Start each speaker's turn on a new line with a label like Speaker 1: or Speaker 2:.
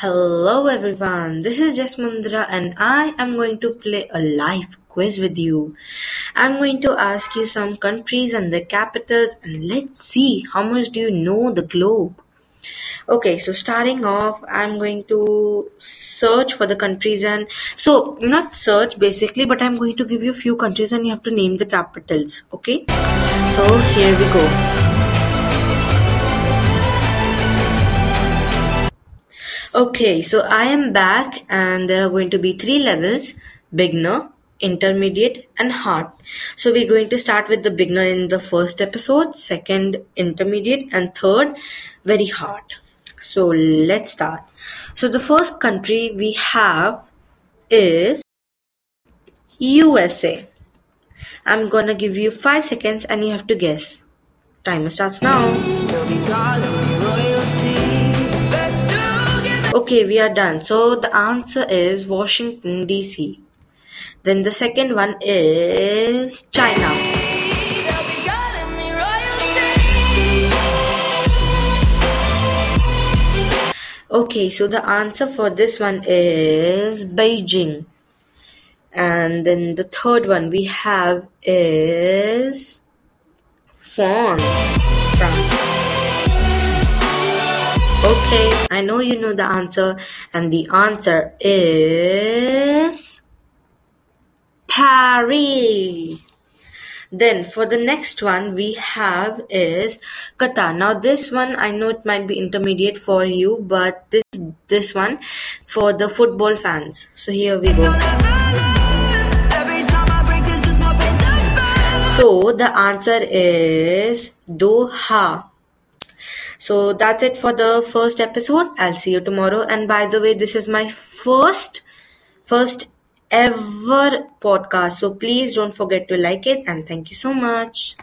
Speaker 1: Hello everyone, this is Jasmundra and I am going to play a live quiz with you. I'm going to ask you some countries and their capitals and let's see how much do you know the globe. Okay, so starting off, I'm going to search for the countries and so not search basically, but I'm going to give you a few countries and you have to name the capitals. Okay, so here we go. Okay, so I am back and there are going to be three levels beginner, intermediate, and hard. So we're going to start with the beginner in the first episode, second, intermediate, and third, very hard. So let's start. So the first country we have is USA. I'm gonna give you five seconds and you have to guess. Timer starts now. Okay, we are done. So the answer is Washington DC. Then the second one is China. Okay, so the answer for this one is Beijing. And then the third one we have is France. France. Okay, I know you know the answer, and the answer is Paris. Then for the next one we have is Qatar. Now this one I know it might be intermediate for you, but this this one for the football fans. So here we go. So the answer is Doha. So that's it for the first episode. I'll see you tomorrow. And by the way, this is my first, first ever podcast. So please don't forget to like it and thank you so much.